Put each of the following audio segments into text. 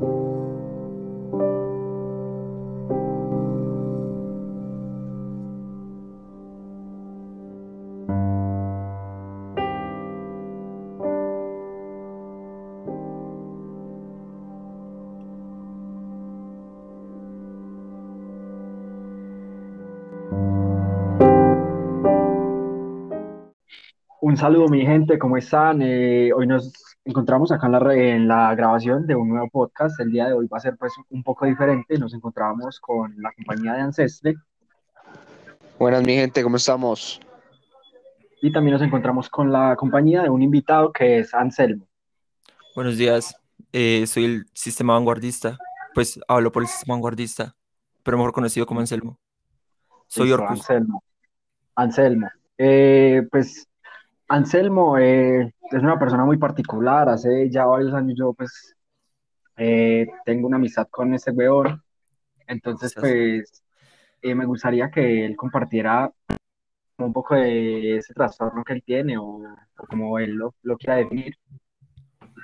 Un saludo, mi gente, ¿cómo están? Eh, hoy nos encontramos acá en la, en la grabación de un nuevo podcast. El día de hoy va a ser pues un poco diferente. Nos encontramos con la compañía de Ancestre Buenas, mi gente, ¿cómo estamos? y también nos encontramos con la compañía de un invitado que es Anselmo. Buenos días, eh, soy el sistema vanguardista, pues hablo por el sistema vanguardista, pero mejor conocido como Anselmo. Soy Orcus. Anselmo. Anselmo. Eh, pues Anselmo eh, es una persona muy particular. Hace ya varios años yo pues eh, tengo una amistad con ese weón. Entonces pues eh, me gustaría que él compartiera un poco de ese trastorno que él tiene o, o como él lo, lo quiera definir.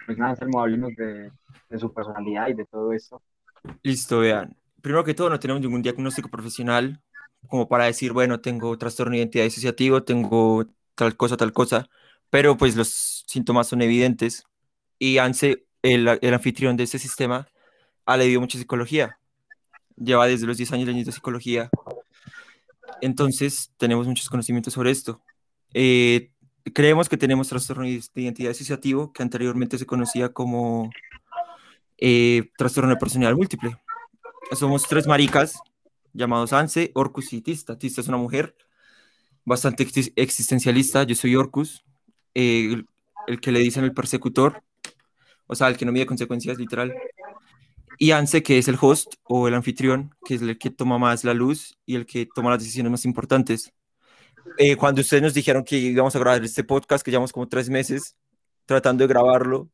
Pues nada, Anselmo, háblenos de, de su personalidad y de todo esto. Listo, vean. Primero que todo, no tenemos ningún diagnóstico profesional como para decir, bueno, tengo trastorno de identidad disociativo, tengo tal cosa, tal cosa, pero pues los síntomas son evidentes. Y Anse, el, anfitrión de este sistema, ha leído mucha psicología. Lleva desde los 10 años leyendo psicología. Entonces, tenemos muchos conocimientos sobre esto. Eh, creemos que tenemos trastorno de identidad disociativo, que anteriormente se conocía como eh, trastorno de personalidad múltiple. Somos tres maricas llamados Anse, Orcus y Tista. Tista es una mujer bastante exis- existencialista. Yo soy Orcus, eh, el, que le dicen el persecutor, o sea, el que no mide consecuencias, literal. Y Anse, que es el host o el anfitrión, que es el que toma más la luz y el que toma las decisiones más importantes. Eh, cuando ustedes nos dijeron que íbamos a grabar este podcast, que llevamos como tres meses tratando de grabarlo,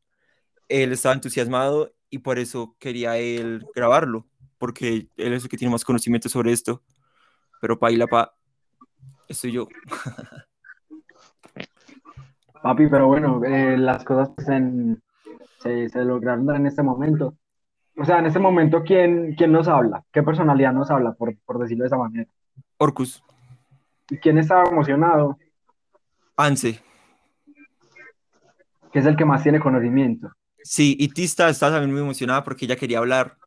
él estaba entusiasmado y por eso quería él grabarlo, porque él es el que tiene más conocimiento sobre esto. Pero paila pa, estoy yo. Papi, pero bueno, eh, las cosas en- se, se lograron en este momento. O sea, en este momento, ¿quién, quién nos habla? ¿Qué personalidad nos habla, por, por decirlo de esa manera? Orcus, ¿Y quién estaba emocionado? Anse, Que es el que más tiene conocimiento. sí, y Tista está también muy emocionada porque ella quería hablar,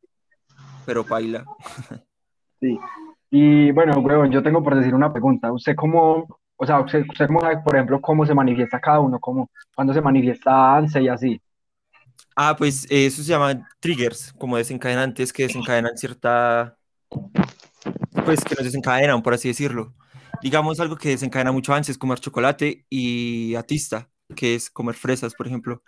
pero paila. Sí. Y bueno, huevón, yo tengo por decir una pregunta. ¿Usted cómo, o sea, usted, usted cómo sabe, por ejemplo, cómo se manifiesta cada uno? ¿Cómo, cuándo se manifiesta ANSE y así? Ah, pues eso se llama triggers, como desencadenantes que desencadenan cierta, pues que nos desencadenan, por así decirlo. Digamos algo que desencadena mucho antes es comer chocolate y atista, que es comer fresas, por ejemplo.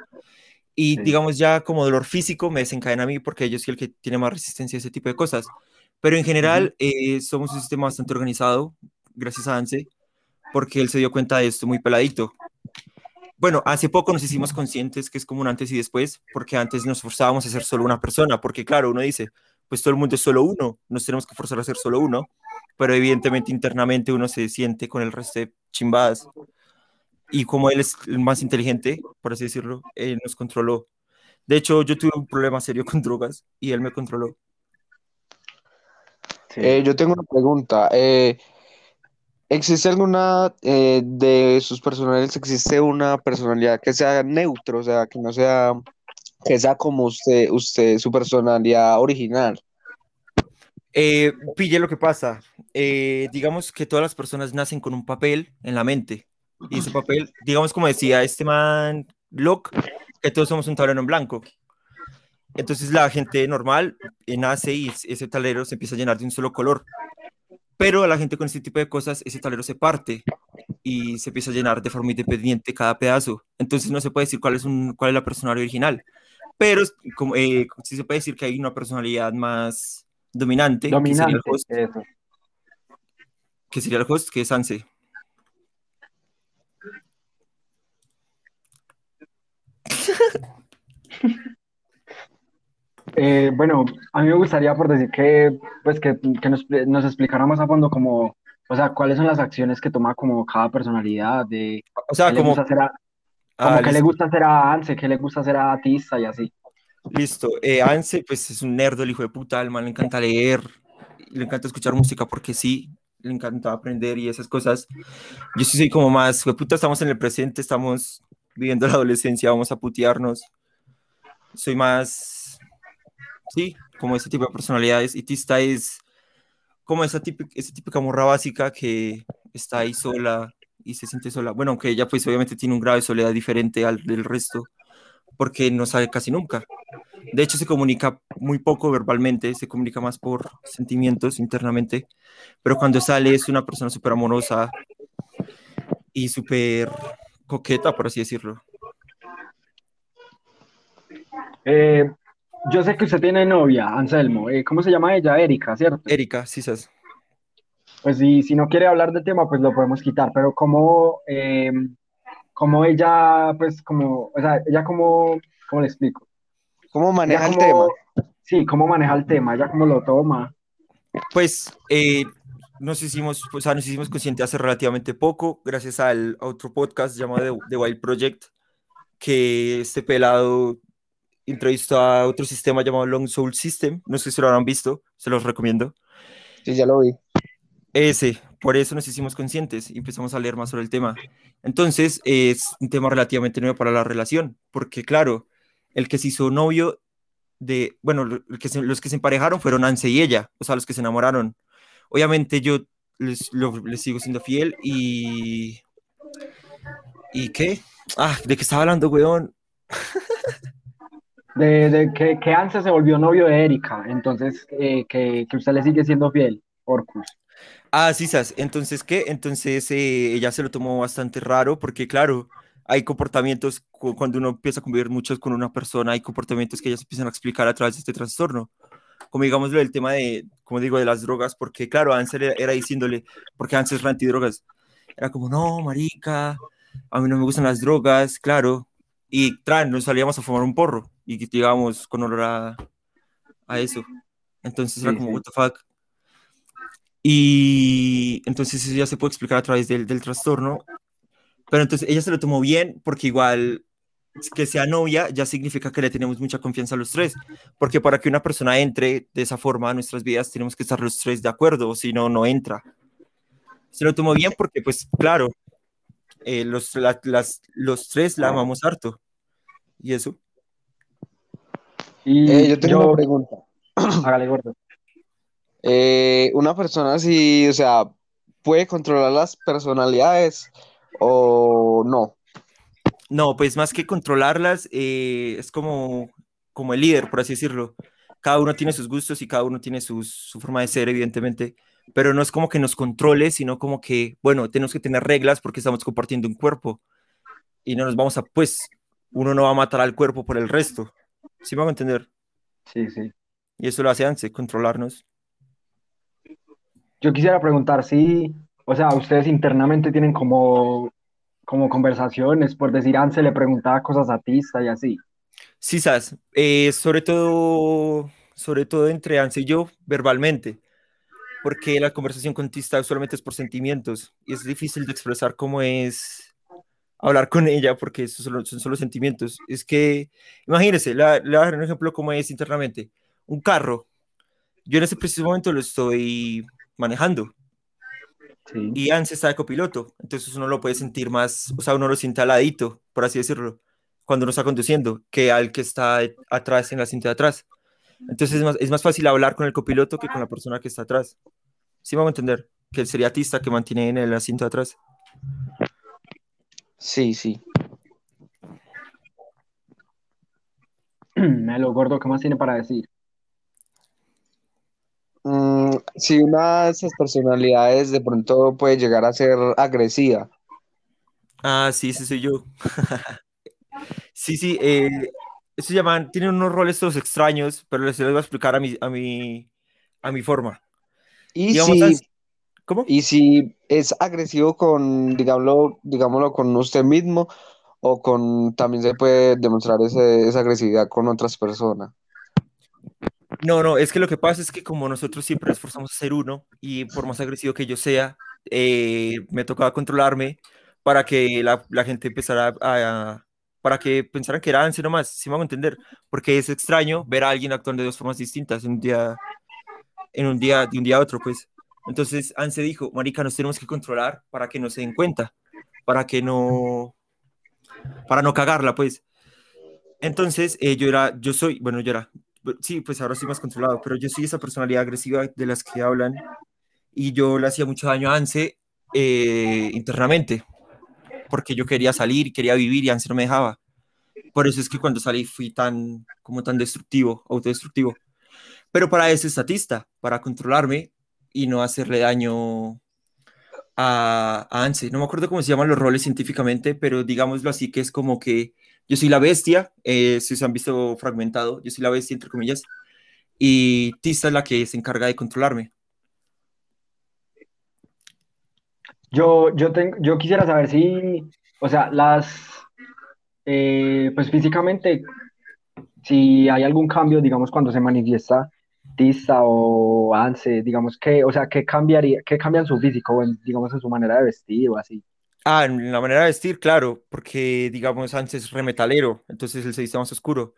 Y Sí. digamos ya como dolor físico me desencadena a mí porque yo soy el que tiene más resistencia a ese tipo de cosas. Pero en general eh, somos un sistema bastante organizado, gracias a Anse, porque él se dio cuenta de esto muy peladito. Bueno, hace poco nos hicimos conscientes que es como un antes y después, porque antes nos forzábamos a ser solo una persona, porque claro, uno dice, pues todo el mundo es solo uno, nos tenemos que forzar a ser solo uno, pero evidentemente internamente uno se siente con el resto de chimbadas. Y como él es el más inteligente, por así decirlo, él nos controló. De hecho, yo tuve un problema serio con drogas y él me controló. Eh, yo tengo una pregunta. eh, ¿existe alguna eh, de sus personalidades, existe una personalidad que sea neutro, o sea, que no sea, que sea como usted, usted, su personalidad original? Eh, pille lo que pasa. Eh, digamos que todas las personas nacen con un papel en la mente. Y ese papel, digamos como decía este man Locke, que todos somos un tablero en blanco. Entonces la gente normal eh, nace y es- ese tablero se empieza a llenar de un solo color. Pero a la gente con este tipo de cosas, ese tablero se parte y se empieza a llenar de forma independiente cada pedazo. Entonces no se puede decir cuál es, un, cuál es la personalidad original. Pero como, eh, sí se puede decir que hay una personalidad más dominante, que sería el Dominante, host, eso. que sería el host, que es Sanse. Eh, bueno, a mí me gustaría por decir que, pues, que, que nos, nos explicara más a fondo como, o sea, cuáles son las acciones que toma como cada personalidad, de O sea, qué le como, gusta hacer a, ah, como qué le gusta hacer a Anse, qué le gusta hacer a Tista y así. Listo. Eh, Anse, pues es un nerd, el hijo de puta, al man le encanta leer, le encanta escuchar música porque sí, le encanta aprender y esas cosas. Yo sí soy como más, hijo de puta, estamos en el presente, estamos viviendo la adolescencia, vamos a putearnos. Soy más, sí, como ese tipo de personalidades. Y Tista es como esa típica, esa típica morra básica que está ahí sola y se siente sola. Bueno, aunque ella pues obviamente tiene un grado de soledad diferente al del resto, porque no sale casi nunca. De hecho, se comunica muy poco verbalmente, se comunica más por sentimientos internamente, pero cuando sale es una persona súper amorosa y súper coqueta, por así decirlo. Eh, yo sé que usted tiene novia, Anselmo. Eh, ¿cómo se llama ella? Erika, ¿cierto? Erika, sí, sabes. Pues si, si no quiere hablar del tema, pues lo podemos quitar, pero ¿cómo, eh, cómo ella, pues como, o sea, ella cómo, ¿cómo le explico? ¿Cómo maneja Ella el tema? Sí, cómo maneja el tema, ella cómo lo toma. Pues eh, nos hicimos, o sea, nos hicimos conscientes hace relativamente poco, gracias al a otro podcast llamado The, The Wild Project, que este pelado entrevistó a otro sistema llamado Long Soul System. No sé si lo habrán visto, se los recomiendo. Sí, ya lo vi. Ese, por eso nos hicimos conscientes y empezamos a leer más sobre el tema. Entonces, es un tema relativamente nuevo para la relación, porque claro, el que se hizo novio de, bueno, que se- los que se emparejaron fueron Anse y ella, o sea, los que se enamoraron. Obviamente yo les, lo- les sigo siendo fiel y... ¿Y qué? Ah, ¿de qué estaba hablando, weón? De, que, que Anse se volvió novio de Erika, entonces eh, que, que usted le sigue siendo fiel, Orcus. Ah, sí, sas. Entonces, ¿qué? Entonces eh, ella se lo tomó bastante raro porque, claro, hay comportamientos, cu- cuando uno empieza a convivir mucho con una persona, hay comportamientos que ellas empiezan a explicar a través de este trastorno. Como digamos del tema de, como digo, de las drogas, porque, claro, Ansel era, era diciéndole, porque Ansel es re antidrogas. Era como, no, marica, a mí no me gustan las drogas, claro. Y, tran, nos salíamos a fumar un porro y llegábamos con olor a, a eso. Entonces era Sí, como, sí. what the fuck. Y entonces eso ya se puede explicar a través del, del trastorno. Pero entonces ella se lo tomó bien porque igual que sea novia ya significa que le tenemos mucha confianza a los tres. Porque para que una persona entre de esa forma a nuestras vidas tenemos que estar los tres de acuerdo, o si no, no entra. Se lo tomó bien porque, pues, claro, eh, los, la- las, los tres la amamos harto. Y eso. Y Eh, yo tengo yo, una pregunta. hágale gordo. Eh, una persona así, o sea, ¿puede controlar las personalidades o no? No, pues más que controlarlas, eh, es como, como el líder, por así decirlo. Cada uno tiene sus gustos y cada uno tiene sus- su forma de ser, evidentemente, pero no es como que nos controle, sino como que, bueno, tenemos que tener reglas porque estamos compartiendo un cuerpo y no nos vamos a, pues, uno no va a matar al cuerpo por el resto. ¿Sí me van a entender? Sí, sí. Y eso lo hace Anse, controlarnos. Yo quisiera preguntar si, o sea, ustedes internamente tienen como, como conversaciones, por decir, Anse le preguntaba cosas a Tista y así. Sí, Sas, eh, sobre todo, sobre todo entre Anse y yo, verbalmente, porque la conversación con Tista usualmente es por sentimientos y es difícil de expresar cómo es hablar con ella porque eso solo- son solo sentimientos. Es que, imagínese, le voy a dar un ejemplo cómo es internamente. Un carro, yo en ese preciso momento lo estoy manejando Sí. y Anse está de copiloto, entonces uno lo puede sentir más, o sea, uno lo siente al ladito, por así decirlo, cuando uno está conduciendo, que al que está atrás en la cinta de atrás. Entonces es más, es más fácil hablar con el copiloto que con la persona que está atrás. ¿Sí me hago entender? Que el seriatista que mantiene en el asiento de atrás. Sí, sí. Me lo gordo, ¿qué más tiene para decir? Mm, si una de esas personalidades de pronto puede llegar a ser agresiva. Ah, sí, ese soy yo. sí, sí, eh, eso se llaman, tienen unos roles todos extraños, pero les, les voy a explicar a mi, a mi, a mi forma. Y Digamos, si, ¿Cómo? y si es agresivo con, digámoslo, digámoslo, con usted mismo o con, también se puede demostrar ese- esa agresividad con otras personas. No, no, es que lo que pasa es que como nosotros siempre nos esforzamos a ser uno y por más agresivo que yo sea, eh, me tocaba controlarme para que la, la gente empezara a, para que pensaran que era Anse nomás, si me hago entender, porque es extraño ver a alguien actuando de dos formas distintas en un día, en un día, de un día a otro, pues. Entonces Anse dijo, marica, nos tenemos que controlar para que no se den cuenta, para que no, para no cagarla, pues. Entonces, eh, yo era, yo soy, bueno, yo era, sí, pues ahora estoy más controlado, pero yo soy esa personalidad agresiva de las que hablan y yo le hacía mucho daño a Anse eh, internamente, porque yo quería salir, quería vivir y Anse no me dejaba. Por eso es que cuando salí fui tan, como tan destructivo, autodestructivo. Pero para eso estatista, para controlarme y no hacerle daño a, a Anse. No me acuerdo cómo se llaman los roles científicamente, pero digámoslo así, que es como que yo soy la bestia, eh, si se han visto fragmentado, yo soy la bestia, entre comillas, y Tista es la que se encarga de controlarme. Yo, yo, tengo, yo quisiera saber si, o sea, las, eh, pues físicamente, si hay algún cambio, digamos, cuando se manifiesta Tista o Anse, digamos, que, o sea, ¿qué cambiaría, qué cambia en su físico, en, digamos, en su manera de vestir o así? Ah, en la manera de vestir, claro, porque digamos antes es remetalero, entonces él se viste más oscuro,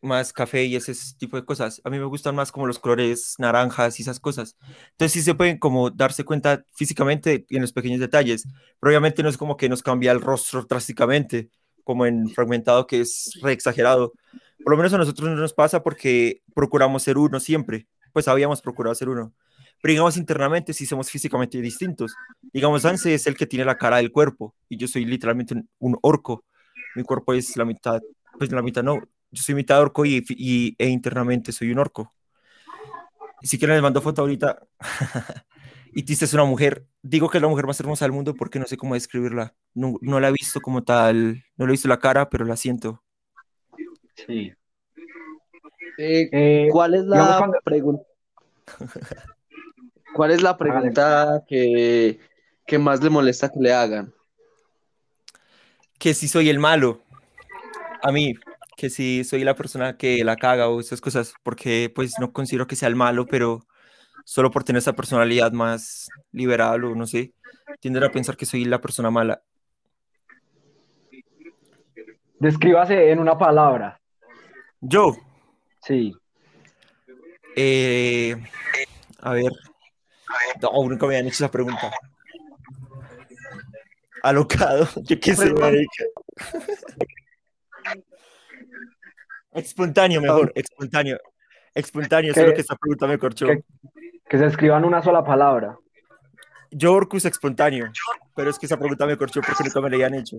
más café y ese tipo de cosas. A mí me gustan más como los colores naranjas y esas cosas. Entonces sí se pueden como darse cuenta físicamente en los pequeños detalles, pero obviamente no es como que nos cambia el rostro drásticamente, como en Fragmentado, que es re exagerado. Por lo menos a nosotros no nos pasa porque procuramos ser uno siempre, pues habíamos procurado ser uno pero digamos internamente sí somos físicamente distintos. Digamos, Anse es el que tiene la cara del cuerpo y yo soy literalmente un, orco. Mi cuerpo es la mitad, pues la mitad no, yo soy mitad orco y, y e internamente soy un orco. Si quieren les mando foto ahorita. y Tiste es una mujer, digo que es la mujer más hermosa del mundo porque no sé cómo describirla. No, no la he visto como tal, no le he visto la cara, pero la siento. Sí. Eh, eh, ¿Cuál es la pregunta? ¿Cuál es la pregunta que, más le molesta que le hagan? Que si soy el malo. A mí, que si soy la persona que la caga o esas cosas, porque pues no considero que sea el malo, pero solo por tener esa personalidad más liberal o no sé, tienden a pensar que soy la persona mala. Descríbase en una palabra. ¿Yo? Sí. Eh, a ver, no, nunca me habían hecho esa pregunta. Alocado, yo qué sé. Espontáneo, mejor, espontáneo. Espontáneo, solo que esa pregunta me corchó. Que, se escriban una sola palabra. Yo Orcus espontáneo, pero es que esa pregunta me corchó porque nunca me la habían hecho.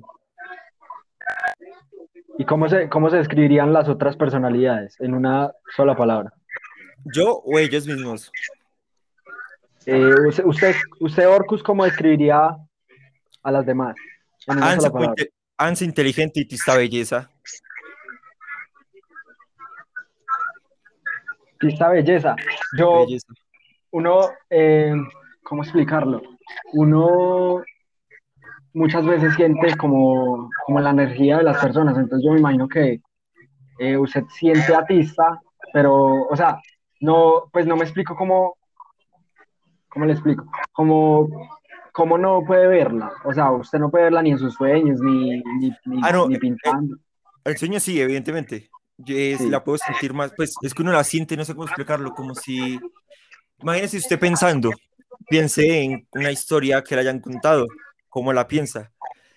¿Y cómo se, cómo se describirían las otras personalidades en una sola palabra? ¿Yo o ellos mismos? Eh, usted, usted, Orcus, ¿cómo describiría a las demás? Anse, inteligente y tista belleza. Tista belleza. Yo, uno, eh, ¿cómo explicarlo? Uno muchas veces siente como, como la energía de las personas, entonces yo me imagino que eh, usted siente a Tista, pero, o sea, no, pues no me explico cómo, ¿cómo le explico? Como, ¿Cómo no puede verla? O sea, usted no puede verla ni en sus sueños, ni, ni, ah, no, ni pintando. El, sueño sí, evidentemente. Yo la puedo sentir más, pues es que uno la siente, no sé cómo explicarlo, como si, imagínese usted pensando, piense en una historia que le hayan contado, cómo la piensa.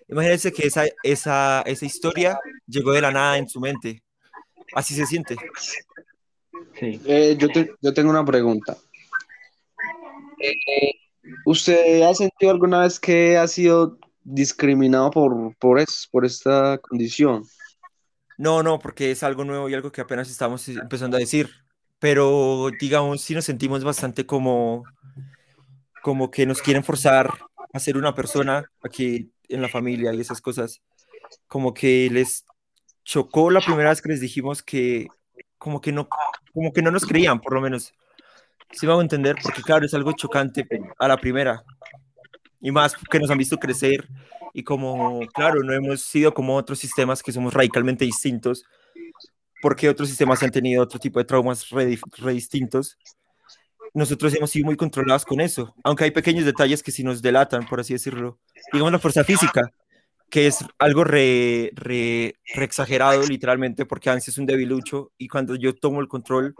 Imagínese que esa, esa, esa historia llegó de la nada en su mente. Así se siente. Sí. Eh, yo, yo tengo una pregunta. ¿Usted ha sentido alguna vez que ha sido discriminado por, por, por esta condición? No, no, porque es algo nuevo y algo que apenas estamos empezando a decir. Pero digamos, sí nos sentimos bastante como, como que nos quieren forzar a ser una persona aquí en la familia y esas cosas. Como que les chocó la primera vez que les dijimos que como que no, como que no nos creían, por lo menos. Sí me a entender, porque claro, es algo chocante a la primera. Y más que nos han visto crecer y como, claro, no hemos sido como otros sistemas que somos radicalmente distintos, porque otros sistemas han tenido otro tipo de traumas re, distintos. Nosotros hemos sido muy controlados con eso, aunque hay pequeños detalles que sí nos delatan, por así decirlo. Digamos la fuerza física. que es algo re, exagerado literalmente porque Anse es un debilucho y cuando yo tomo el control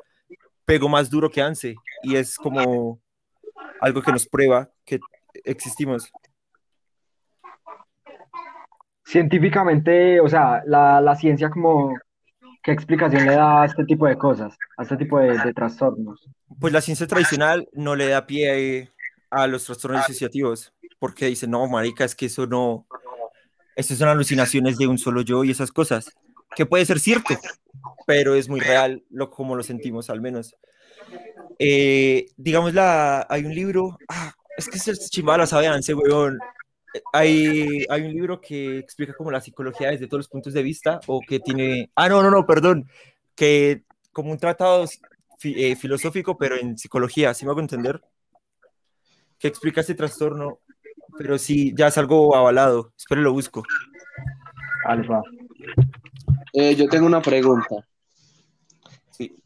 pego más duro que Anse y es como algo que nos prueba que existimos. Científicamente, o sea, la ciencia como, ¿qué explicación le da a este tipo de cosas, a este tipo de, de trastornos? Pues la ciencia tradicional no le da pie a los trastornos disociativos porque dice, no, marica, es que eso no, estas son alucinaciones de un solo yo y esas cosas, que puede ser cierto, pero es muy real lo como lo sentimos al menos. Eh, digamos, la, hay un libro, ah, es que es chimbala, sabe, Anse, weón. Hay, hay un libro que explica como la psicología desde todos los puntos de vista, o que tiene, ah, no, no, no, perdón, que como un tratado eh, filosófico, pero en psicología, si me hago entender? Que explica este trastorno, pero sí, ya es algo avalado, espero lo busco. Alfa. Eh, yo tengo una pregunta. Sí.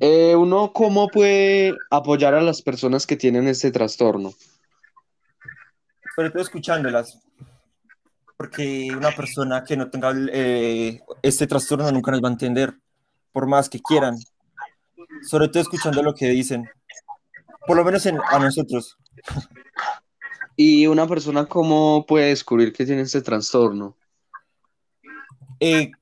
Eh, ¿Uno cómo puede apoyar a las personas que tienen este trastorno? Sobre todo escuchándolas, porque una persona que no tenga eh, este trastorno nunca nos va a entender, por más que quieran. Sobre todo escuchando lo que dicen, por lo menos en, a nosotros. ¿Y una persona cómo puede descubrir que tiene este trastorno? Eh,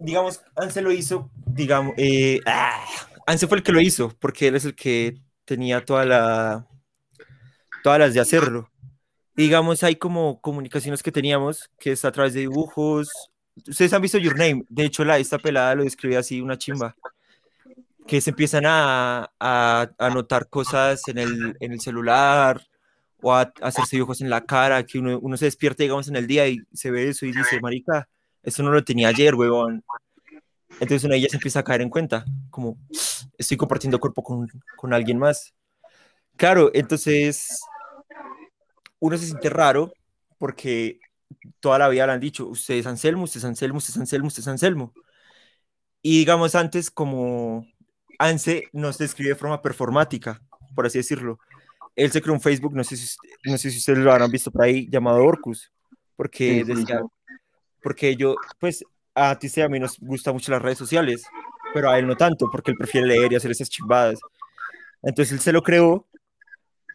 digamos, Anse lo hizo, digamos, eh, ah, Anse fue el que lo hizo, porque él es el que tenía toda la, todas las de hacerlo. Digamos, hay como comunicaciones que teníamos, que es a través de dibujos. Ustedes han visto Your Name, de hecho, la, esta pelada lo describe así, una chimba, que se empiezan a, a, a notar cosas en el, en el celular, o a, a hacerse dibujos en la cara, que uno, uno se despierta, digamos, en el día y se ve eso y dice, marica, eso no lo tenía ayer, huevón. Entonces una de ellas empieza a caer en cuenta, como estoy compartiendo cuerpo con, con alguien más. Claro, entonces uno se siente raro porque toda la vida le han dicho, usted es Anselmo, usted es Anselmo, usted es Anselmo, usted es Anselmo. Y digamos antes como Anse no se escribe de forma performática, por así decirlo. Él se creó un Facebook, no sé si, no sé si ustedes lo habrán visto por ahí, llamado Orcus, porque Sí, sí, decía, porque yo, pues a ti y a mí nos gustan mucho las redes sociales, pero a él no tanto, porque él prefiere leer y hacer esas chimbadas. Entonces él se lo creó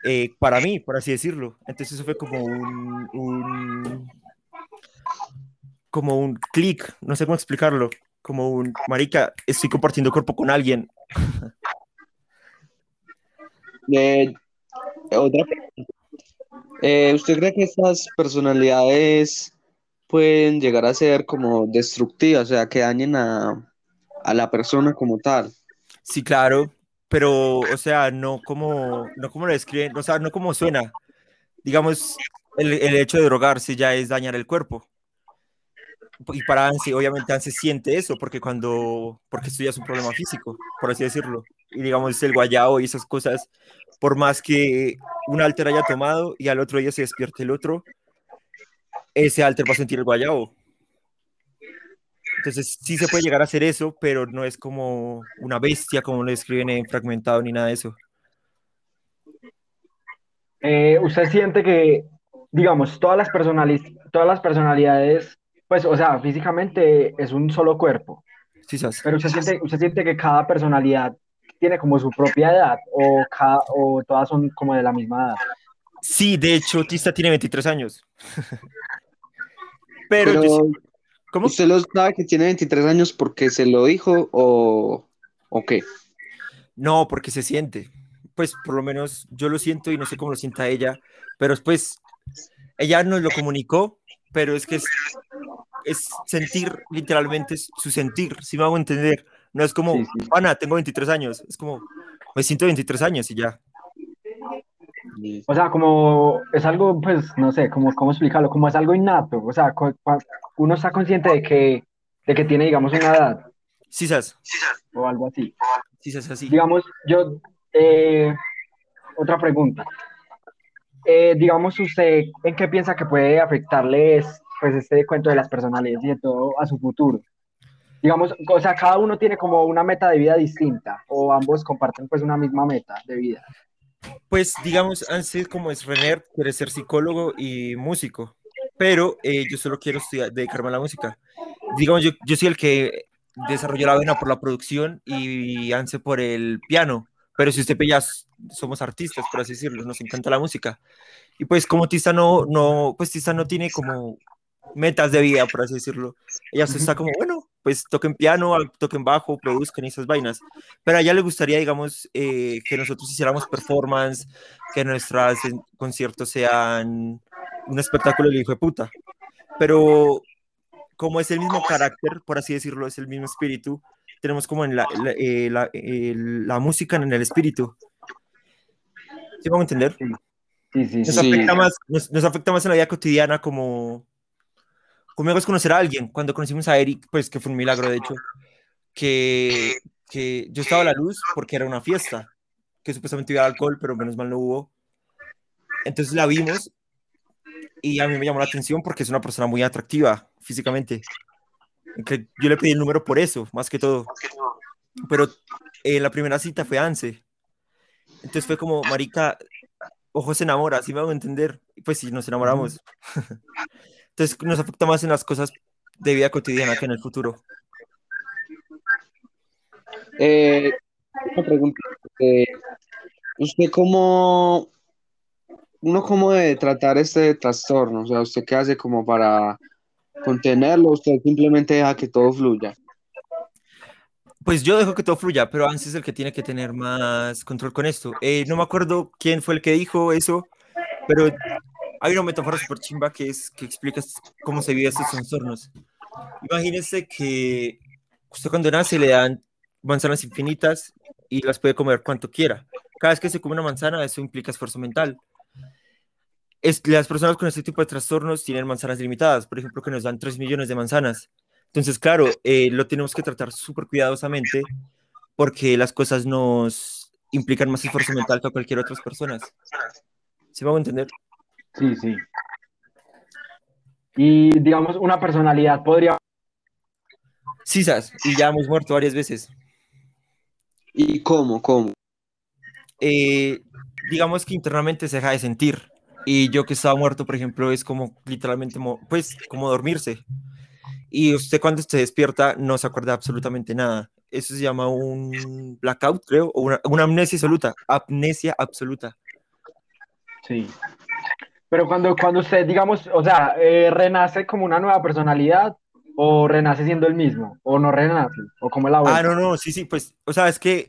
eh, para mí, por así decirlo. Entonces eso fue como un, un como un clic, no sé cómo explicarlo, como un marica, estoy compartiendo cuerpo con alguien. Eh, otra pregunta. Eh, ¿usted cree que estas personalidades pueden llegar a ser como destructivas, o sea, que dañen a, a la persona como tal? Sí, claro, pero, o sea, no como, no como lo describen, o sea, no como suena. Digamos, el, el hecho de drogarse ya es dañar el cuerpo. Y para Ansi, obviamente Ansi siente eso, porque cuando, porque esto ya es un problema físico, por así decirlo. Y digamos, el guayao y esas cosas, por más que un alter haya tomado y al otro día se despierte el otro, ese alter va a sentir el guayao. Entonces sí se puede llegar a hacer eso, pero no es como una bestia, como lo describen en Fragmentado, ni nada de eso. Eh, ¿usted siente que, digamos, todas las, todas las personalidades, pues, o sea, físicamente es un solo cuerpo, Sí, ¿sabes? pero usted siente, usted siente que cada personalidad tiene como su propia edad o, cada, o todas son como de la misma edad? Sí, de hecho, Tista tiene 23 años. Pero, Pero, yo sí- ¿cómo? ¿usted lo sabe que tiene 23 años porque se lo dijo o, o qué? No, porque se siente. Pues por lo menos yo lo siento y no sé cómo lo sienta ella, pero pues ella nos lo comunicó, pero es que es, es sentir literalmente es su sentir, si me hago entender. No es como, Sí, sí. Ana, tengo 23 años, es como, me siento 23 años y ya. O sea, como es algo, pues, no sé, como, cómo explicarlo, como es algo innato, o sea, uno está consciente de que, de que tiene, digamos, una edad Sí, sabes, o algo así. sí, sabes así. Digamos, yo, eh, otra pregunta. Eh, digamos, usted, ¿en qué piensa que puede afectarles, pues, este cuento de las personalidades y de todo a su futuro? Digamos, o sea, cada uno tiene como una meta de vida distinta, o ambos comparten, pues, una misma meta de vida. Pues digamos, Ansel como es Renner, quiere ser psicólogo y músico. pero eh, yo solo quiero estudiar, dedicarme a la música. Digamos, yo, yo soy el que desarrolló la vena por la producción y Anse por el piano, pero si usted pilla, somos artistas, por así decirlo, nos encanta la música. Y pues como Tista no, no, pues Tista no tiene como metas de vida, por así decirlo. Ella se está como, bueno, pues toquen piano, toquen bajo, produzcan esas vainas. Pero a ella le gustaría, digamos, eh, que nosotros hiciéramos performance, que nuestros conciertos sean un espectáculo de hijo de puta. Pero como es el mismo carácter, por así decirlo, es el mismo espíritu, tenemos como en la, la, eh, la, eh, la música en el espíritu. ¿Sí vamos a entender? Sí, sí, Nos, sí. afecta más, nos, nos afecta más en la vida cotidiana como... Conmigo es conocer a alguien. Cuando conocimos a Eric, pues que fue un milagro, de hecho, que, que yo estaba a la luz porque era una fiesta, que supuestamente iba alcohol, pero menos mal no hubo. Entonces la vimos y a mí me llamó la atención porque es una persona muy atractiva físicamente. Que yo le pedí el número por eso, más que todo. Pero eh, la primera cita fue Anse. Entonces fue como, marica, ojo se enamora, así me hago entender. Pues sí, nos enamoramos. Entonces nos afecta más en las cosas de vida cotidiana que en el futuro. Eh, una pregunta. eh, ¿usted cómo, uno cómo debe tratar este trastorno? O sea, ¿usted qué hace como para contenerlo? ¿Usted simplemente deja que todo fluya? Pues yo dejo que todo fluya, pero Anse es el que tiene que tener más control con esto. Eh, no me acuerdo quién fue el que dijo eso, pero hay una metáfora súper chimba que es que explica cómo se vive estos trastornos. Imagínese que usted cuando nace le dan manzanas infinitas y las puede comer cuanto quiera. Cada vez que se come una manzana, eso implica esfuerzo mental. Es, las personas con este tipo de trastornos tienen manzanas limitadas, por ejemplo, que nos dan 3 millones de manzanas. Entonces, claro, eh, lo tenemos que tratar súper cuidadosamente porque las cosas nos implican más esfuerzo mental que a cualquier otras personas. ¿Se me va a entender? Sí, sí. Y digamos, una personalidad podría. Sisas, y ya hemos muerto varias veces. ¿Y cómo? ¿Cómo? Eh, digamos que internamente se deja de sentir. Y yo que estaba muerto, por ejemplo, es como literalmente, pues, como dormirse. Y usted cuando se despierta no se acuerda absolutamente nada. Eso se llama un blackout, creo, o una, una amnesia absoluta. Amnesia absoluta. Sí. Pero cuando, cuando usted, digamos, o sea, eh, renace como una nueva personalidad, o renace siendo el mismo, o no renace, o como es la Ah, vuelta. no, no, sí, sí, pues, o sea, es que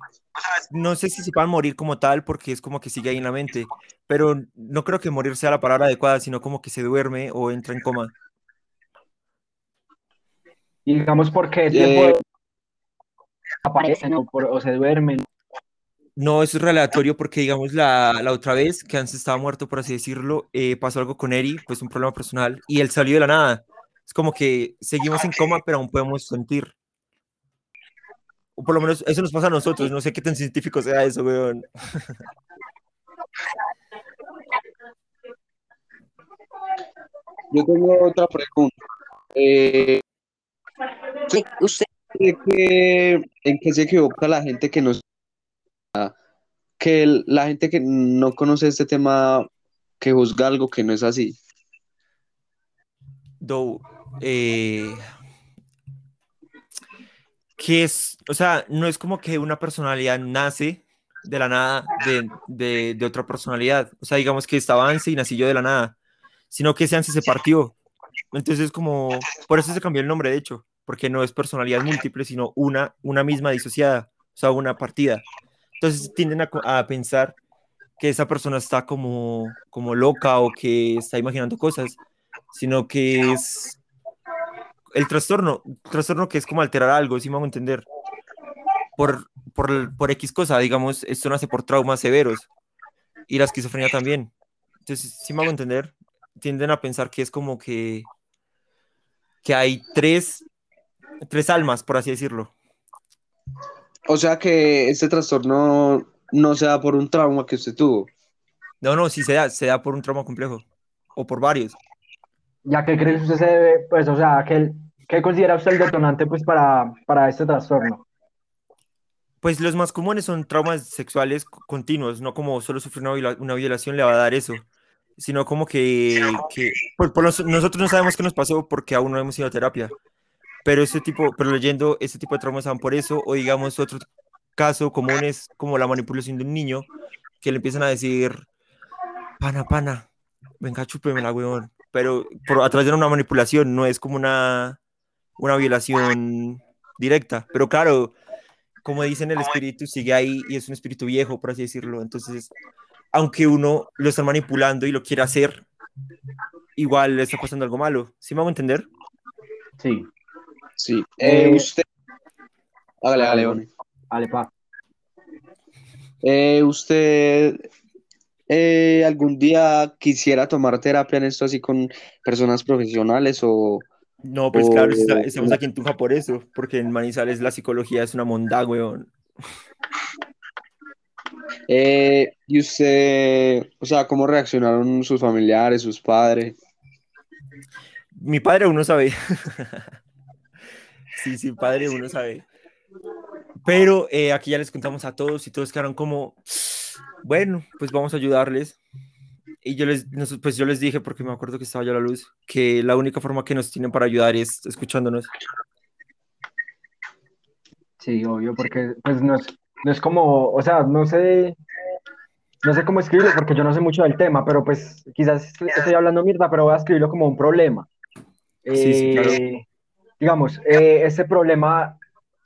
no sé si se van a morir como tal, porque es como que sigue ahí en la mente, pero no creo que morir sea la palabra adecuada, sino como que se duerme o entra en coma. Y digamos, ¿por qué tiempo Eh, aparecen o, por- o se duermen? No, eso es relatorio porque, digamos, la, la otra vez que antes estaba muerto, por así decirlo, eh, pasó algo con Eri, pues un problema personal, y él salió de la nada. Es como que seguimos en coma, pero aún podemos sentir. Por lo menos eso nos pasa a nosotros, no sé qué tan científico sea eso, weón. yo tengo otra pregunta. Eh, ¿usted, cree que en qué se equivoca la gente que nos que la gente que no conoce este tema que juzga algo que no es así? Do, eh, que es, o sea, no es como que una personalidad nace de la nada de, de, de otra personalidad. O sea, digamos que estaba Anse y nací yo de la nada, sino que ese Anse se partió. Entonces, como, por eso se cambió el nombre, de hecho, porque no es personalidad múltiple, sino una, una misma disociada, o sea, una partida. Entonces tienden a, a pensar que esa persona está como, como loca o que está imaginando cosas, sino que es el trastorno, trastorno que es como alterar algo, si me hago entender, por, por, por X cosa, digamos, esto nace por traumas severos y la esquizofrenia también. Entonces, si me hago entender, tienden a pensar que es como que, que hay tres, tres almas, por así decirlo. O sea que este trastorno no se da por un trauma que usted tuvo. No, no, sí se da, se da por un trauma complejo o por varios. ¿Ya qué cree usted se debe, pues, o sea, ¿qué, qué considera usted el detonante, pues, para, para este trastorno? Pues los más comunes son traumas sexuales co- continuos, no como solo sufrir una, viola- una violación le va a dar eso, sino como que, que por, por los- nosotros no sabemos qué nos pasó porque aún no hemos ido a terapia, pero ese tipo, pero leyendo ese tipo de traumas van por eso, o digamos otro caso común es como la manipulación de un niño, que le empiezan a decir, pana, pana, venga, chúpemela, weón, pero por, a través de una manipulación, no es como una, una violación directa, pero claro, como dicen, el espíritu sigue ahí y es un espíritu viejo, por así decirlo, entonces aunque uno lo está manipulando y lo quiera hacer, igual le está pasando algo malo. ¿Sí me hago entender? Sí, Sí. Eh, usted. Hágale, hágale, Bonnie. vale, pa. Eh, ¿Usted eh, algún día quisiera tomar terapia en esto así con personas profesionales o No, pues claro, está- estamos aquí en Tunja por eso, porque en Manizales la psicología es una monda, weón. eh, y usted, o sea, cómo reaccionaron sus familiares, sus padres? Mi padre uno sabe. sí, sí, padre uno sabe. Pero eh, aquí ya les contamos a todos y todos quedaron como, bueno, pues vamos a ayudarles. Y yo les, pues yo les dije, porque me acuerdo que estaba ya la luz, que la única forma que nos tienen para ayudar es escuchándonos. Sí, obvio, porque pues no es, no es como, o sea, no sé, no sé cómo escribirlo porque yo no sé mucho del tema, pero pues quizás estoy hablando mierda, pero voy a escribirlo como un problema. Sí, sí, claro. Digamos, eh, ese problema,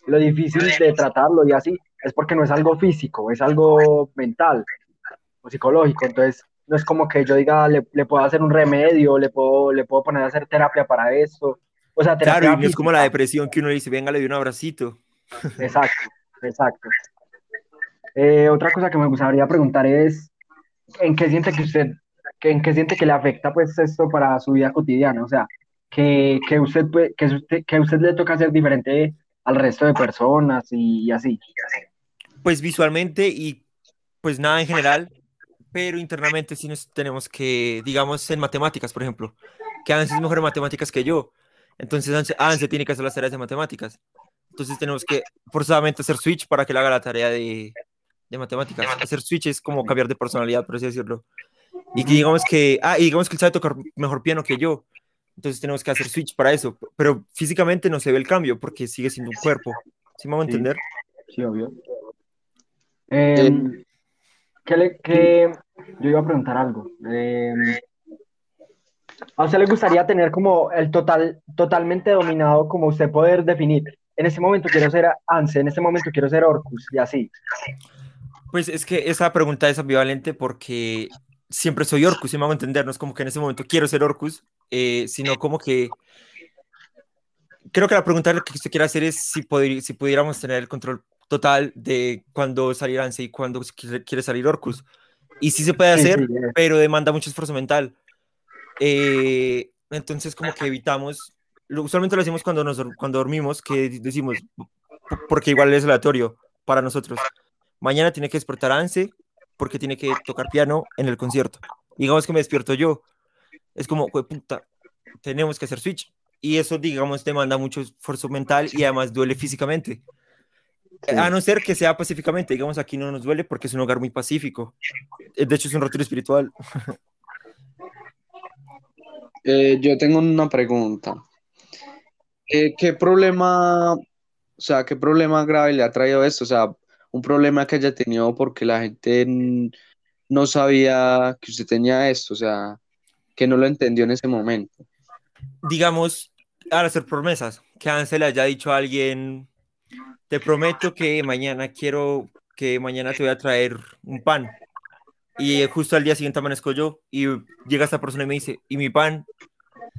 lo difícil de tratarlo y así, es porque no es algo físico, es algo mental o psicológico, entonces no es como que yo diga, le, le puedo hacer un remedio, le puedo, le puedo poner a hacer terapia para esto, o sea, terapia Claro, y no es como la depresión que uno le dice, venga, le doy un abracito. Exacto, exacto. Eh, otra cosa que me gustaría preguntar es, ¿en qué siente que usted, en qué siente que le afecta pues esto para su vida cotidiana? O sea, que, que usted, que usted, que usted le toca ser diferente al resto de personas y, así. Pues visualmente y pues nada en general, pero internamente sí nos tenemos que, digamos, en matemáticas, por ejemplo, que Anse es mejor en matemáticas que yo. Entonces Anse, Anse tiene que hacer las tareas de matemáticas. Entonces tenemos que forzadamente hacer switch para que él haga la tarea de, de matemáticas. Hacer switch es como cambiar de personalidad, por así decirlo. Y que digamos que, ah, y digamos que él sabe tocar mejor piano que yo. Entonces tenemos que hacer switch para eso. Pero físicamente no se ve el cambio porque sigue siendo un cuerpo. ¿Sí me hago a entender? Sí, obvio. ¿qué le, qué- yo iba a preguntar algo. Em, ¿a usted le gustaría tener como el total, totalmente dominado, como usted poder definir? En este momento quiero ser Anse, en este momento quiero ser Orcus, y así. Pues es que esa pregunta es ambivalente porque siempre soy Orcus, si me hago entender, no es como que en ese momento quiero ser Orcus, eh, sino como que creo que la pregunta que usted quiere hacer es si, si pudiéramos tener el control total de cuándo salir Anse y cuándo quiere, salir Orcus. Y sí se puede Sí, hacer, sí, eh, pero demanda mucho esfuerzo mental. Eh, entonces como que evitamos, lo- usualmente lo hacemos cuando, nos, cuando dormimos, que decimos, porque igual es aleatorio para nosotros. Mañana tiene que despertar Anse porque tiene que tocar piano en el concierto. Digamos que me despierto yo. Es como, "Jue puta, tenemos que hacer switch. Y eso, digamos, demanda mucho esfuerzo mental y además duele físicamente. sí. A no ser que sea pacíficamente. Digamos, aquí no nos duele porque es un hogar muy pacífico. Eh, De hecho, es un retiro espiritual. Eh, yo tengo una pregunta. Eh, ¿qué problema, o sea, qué problema grave le ha traído esto? O sea, un problema que haya tenido porque la gente no sabía que usted tenía esto, o sea, que no lo entendió en ese momento. digamos, al hacer promesas, que Anse le haya dicho a alguien, te prometo que mañana quiero, que mañana te voy a traer un pan. Y justo al día siguiente amanezco yo y llega esta persona y me dice, ¿y mi pan?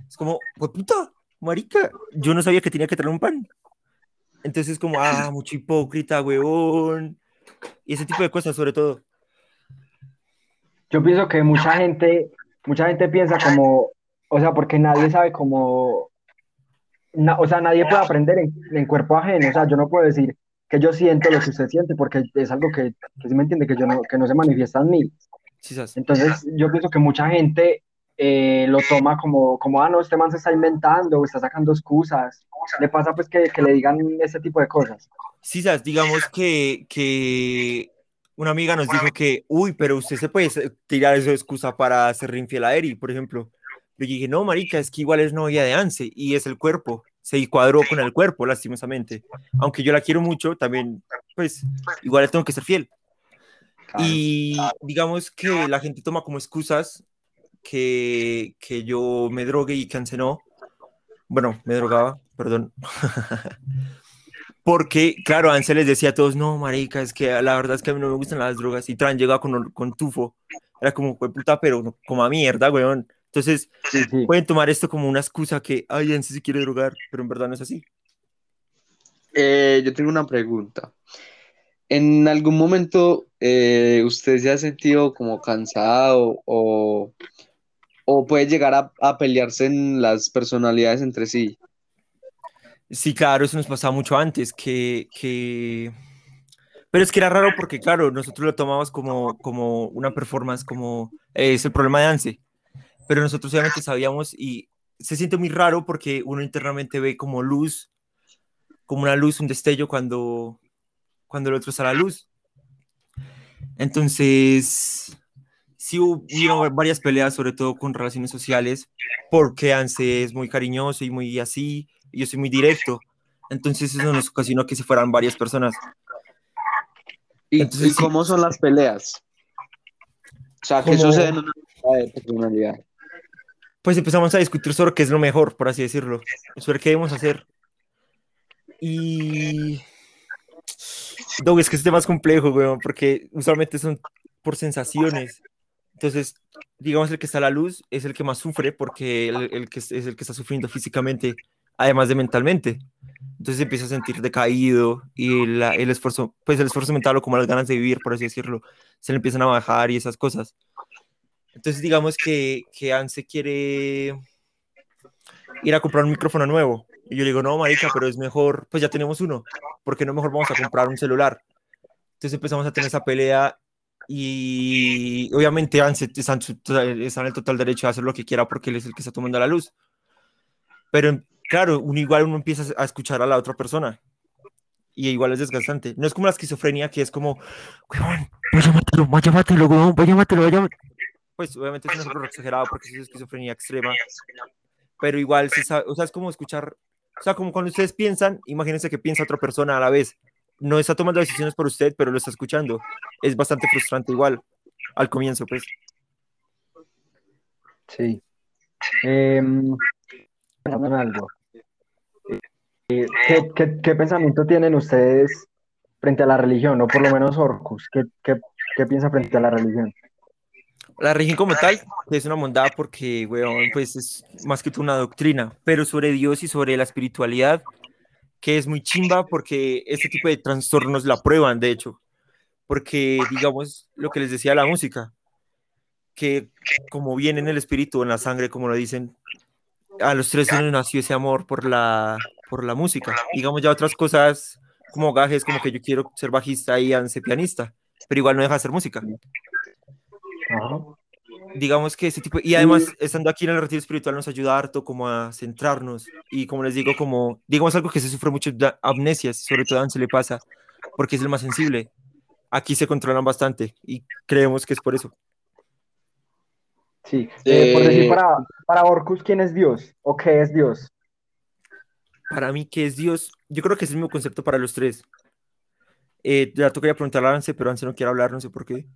Es como, pues puta, marica, yo no sabía que tenía que traer un pan. Entonces es como, ah, mucho hipócrita, huevón. Y ese tipo de cosas, sobre todo. Yo pienso que mucha gente, mucha gente piensa como, o sea, porque nadie sabe cómo, na- o sea, nadie puede aprender en, en cuerpo ajeno, o sea, yo no puedo decir que yo siento lo que usted siente porque es algo que, que sí me entiende, que yo no, que no se manifiesta en mí. Entonces, yo pienso que mucha gente eh, lo toma como, como, ah, no, este man se está inventando o está sacando excusas. Le pasa pues que, que le digan ese tipo de cosas. Sí, ¿sabes? digamos que, que una amiga nos dijo que, uy, pero usted se puede tirar de excusa para ser infiel a Eri, por ejemplo. Yo dije, no, marica, es que igual es novia de Anse y es el cuerpo. Se cuadró con el cuerpo, lastimosamente. Aunque yo la quiero mucho, también, pues, igual tengo que ser fiel. Y digamos que la gente toma como excusas que, que yo me drogue y no. Bueno, me drogaba, perdón. Porque, claro, Ansel les decía a todos, no, marica, es que la verdad es que a mí no me gustan las drogas. Y Tran llegaba con, con tufo. Era como, puta, pero como a mierda, weón. Entonces, pueden tomar esto como una excusa que, ay, Ansel se quiere drogar, pero en verdad no es así. Eh, yo tengo una pregunta. ¿En algún momento eh, usted se ha sentido como cansado o, o puede llegar a, pelearse en las personalidades entre sí? Sí, claro, eso nos pasaba mucho antes, que, que... Pero es que era raro porque, claro, nosotros lo tomamos como, como una performance, como es el problema de Anse. Pero nosotros obviamente sabíamos y se siente muy raro porque uno internamente ve como luz, como una luz, un destello cuando, cuando el otro está a la luz. Entonces, sí hubo varias peleas, sobre todo con relaciones sociales, porque Anse es muy cariñoso y muy así, yo soy muy directo. Entonces eso nos ocasionó que se fueran varias personas. ¿Y, cómo son las peleas? O sea, ¿qué sucede en una de personalidad? Pues empezamos a discutir sobre qué es lo mejor, por así decirlo. Sobre qué debemos hacer. Y... Doug, es que este tema es complejo, weón, porque usualmente son por sensaciones. Entonces, digamos, el que está a la luz es el que más sufre porque el que es el que está sufriendo físicamente además de mentalmente. Entonces empieza a sentir decaído y el esfuerzo, pues el esfuerzo mental o como las ganas de vivir, por así decirlo, se le empiezan a bajar y esas cosas. Entonces digamos que, que Anse quiere ir a comprar un micrófono nuevo. Y yo le digo, no, marica, pero es mejor, pues ya tenemos uno, ¿por qué no mejor vamos a comprar un celular? Entonces empezamos a tener esa pelea y obviamente Anse está en, el total derecho de hacer lo que quiera porque él es el que está tomando la luz. Pero claro, uno igual uno empieza a escuchar a la otra persona y igual es desgastante. No es como la esquizofrenia que es como, vaya mátelo, vaya weón, vaya mátelo, vaya Pues obviamente es un ejemplo exagerado porque es esquizofrenia extrema, pero igual, se sabe, o sea, es como escuchar, o sea, como cuando ustedes piensan, imagínense que piensa otra persona a la vez. No está tomando decisiones por usted, pero lo está escuchando. Es bastante frustrante igual, al comienzo, pues. Sí. Eh, algo. ¿Qué, pensamiento tienen ustedes frente a la religión, o por lo menos Orcus? ¿Qué, piensa frente a la religión? La religión como tal es una bondad porque, weón, pues es más que una doctrina, pero sobre Dios y sobre la espiritualidad, que es muy chimba porque este tipo de trastornos la prueban, de hecho, porque, digamos, lo que les decía la música, que como viene en el espíritu, en la sangre, como lo dicen, a los tres años nació ese amor por la, por la música. Digamos ya otras cosas como gajes, como que yo quiero ser bajista y anse pianista, pero igual no deja de hacer música. Digamos que ese tipo, y además estando aquí en el retiro espiritual nos ayuda harto como a centrarnos y como les digo, como, digamos algo que se sufre mucho de amnesias, sobre todo a Anse le pasa, porque es el más sensible. Aquí se controlan bastante y creemos que es por eso. Sí, eh, por decir para, para Orcus, ¿quién es Dios? ¿O qué es Dios? para mí, ¿qué es Dios? Yo creo que es el mismo concepto para los tres. Eh, ya quería preguntarle a Anse, pero Anse no quiere hablar, no sé por qué.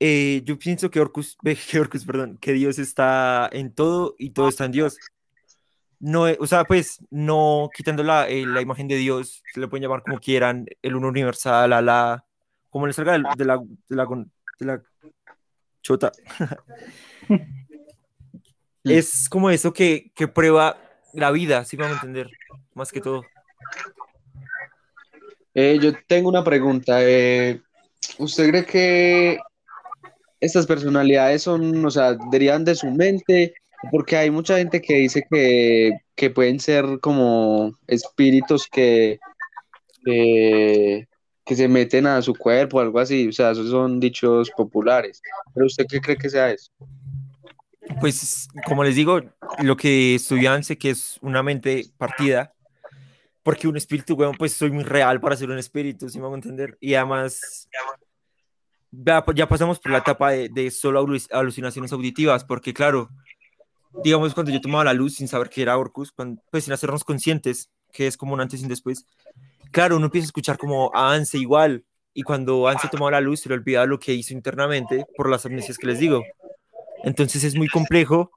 Eh, yo pienso que Orcus, que Dios está en todo y todo está en Dios. No, o sea, pues, no quitando la, eh, la imagen de Dios, se le pueden llamar como quieran, el uno universal, la, como le salga de, la, de, chota. es como eso que, que prueba la vida, si vamos a entender, más que todo. Eh, yo tengo una pregunta. Eh, ¿Usted cree que estas personalidades son, o sea, derivan de su mente? Porque hay mucha gente que dice que, que pueden ser como espíritus que, que, se meten a su cuerpo, algo así. O sea, esos son dichos populares. ¿Pero usted qué cree que sea eso? Pues, como les digo, lo que estudian sé que es una mente partida, porque un espíritu, weón, pues soy muy real para ser un espíritu, si me hago entender. Y además, ya, ya pasamos por la etapa de, de solo alu- alucinaciones auditivas, porque claro, digamos cuando yo tomaba la luz sin saber que era Orcus, cuando- pues sin hacernos conscientes, que es como un antes y un después, claro, uno empieza a escuchar como a Anse igual, y cuando Anse tomaba la luz se le olvidaba lo que hizo internamente por las amnesias que les digo. Entonces es muy complejo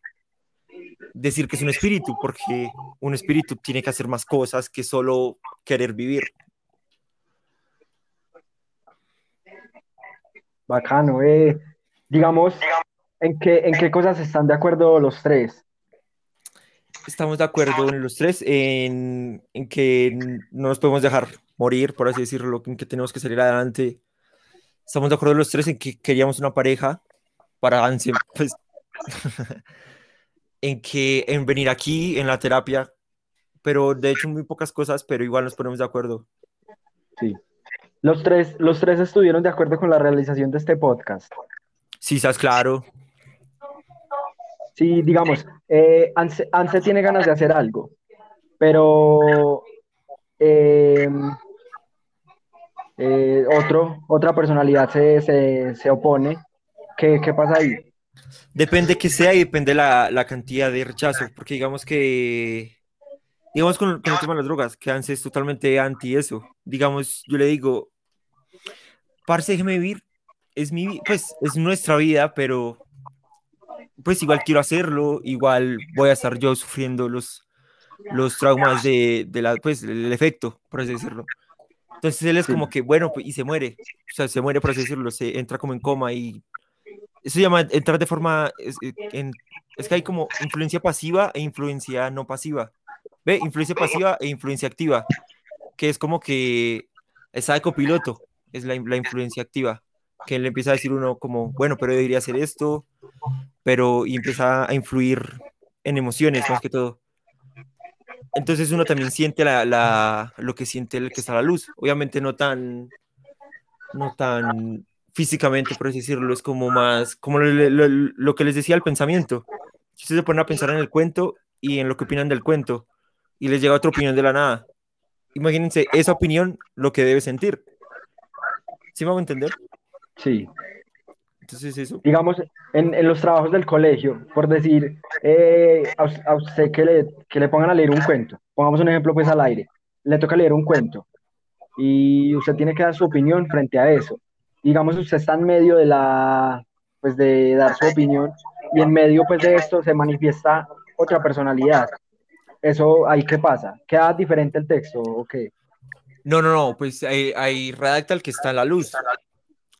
decir que es un espíritu, porque un espíritu tiene que hacer más cosas que solo querer vivir. Bacano, eh. Digamos, ¿en qué, ¿en qué cosas están de acuerdo los tres? Estamos de acuerdo en los tres en, en que no nos podemos dejar morir, por así decirlo, en que tenemos que salir adelante. Estamos de acuerdo los tres en que queríamos una pareja para Anse, pues, en que en venir aquí, en la terapia, pero de hecho muy pocas cosas, pero igual nos ponemos de acuerdo. Sí. Los tres, los tres estuvieron de acuerdo con la realización de este podcast. Sí, sabes, claro. Sí, digamos, eh, Anse, Anse tiene ganas de hacer algo, pero eh, eh, otro, otra personalidad se, se, se opone. ¿Qué, qué pasa ahí? Depende que sea y depende la, la cantidad de rechazo, porque digamos que, digamos con, con el tema de las drogas, que Anse es totalmente anti eso. Digamos, yo le digo, parce, déjeme vivir, es mi, pues, es nuestra vida, pero pues igual quiero hacerlo, igual voy a estar yo sufriendo los, los traumas de, de la, pues, el efecto, por así decirlo. Entonces él es Sí. como que, bueno, pues, y se muere, o sea, se muere, por así decirlo, se entra como en coma y eso se llama entrar de forma, es, en- es que hay como influencia pasiva e influencia no pasiva. ¿Ve? Influencia pasiva e influencia activa, que es como que está de copiloto, es la, influencia activa, que le empieza a decir uno como, bueno, pero debería hacer esto, pero empieza a influir en emociones más que todo. Entonces uno también siente la, lo que siente el que está a la luz. Obviamente no tan, no tan físicamente, por así decirlo, es como más, como lo que les decía el pensamiento. Si ustedes se ponen a pensar en el cuento y en lo que opinan del cuento y les llega otra opinión de la nada, imagínense esa opinión lo que debe sentir. ¿Sí me hago entender? Sí. Entonces eso. digamos, en, en los trabajos del colegio, por decir, eh, a, a usted que le, que le pongan a leer un cuento, pongamos un ejemplo pues al aire, le toca leer un cuento y usted tiene que dar su opinión frente a eso. Digamos, usted está en medio de la, pues de dar su opinión y en medio pues de esto se manifiesta otra personalidad. Eso, ahí qué pasa? ¿Queda diferente el texto o qué? No, no, no, pues hay, hay redacta el que está en la luz.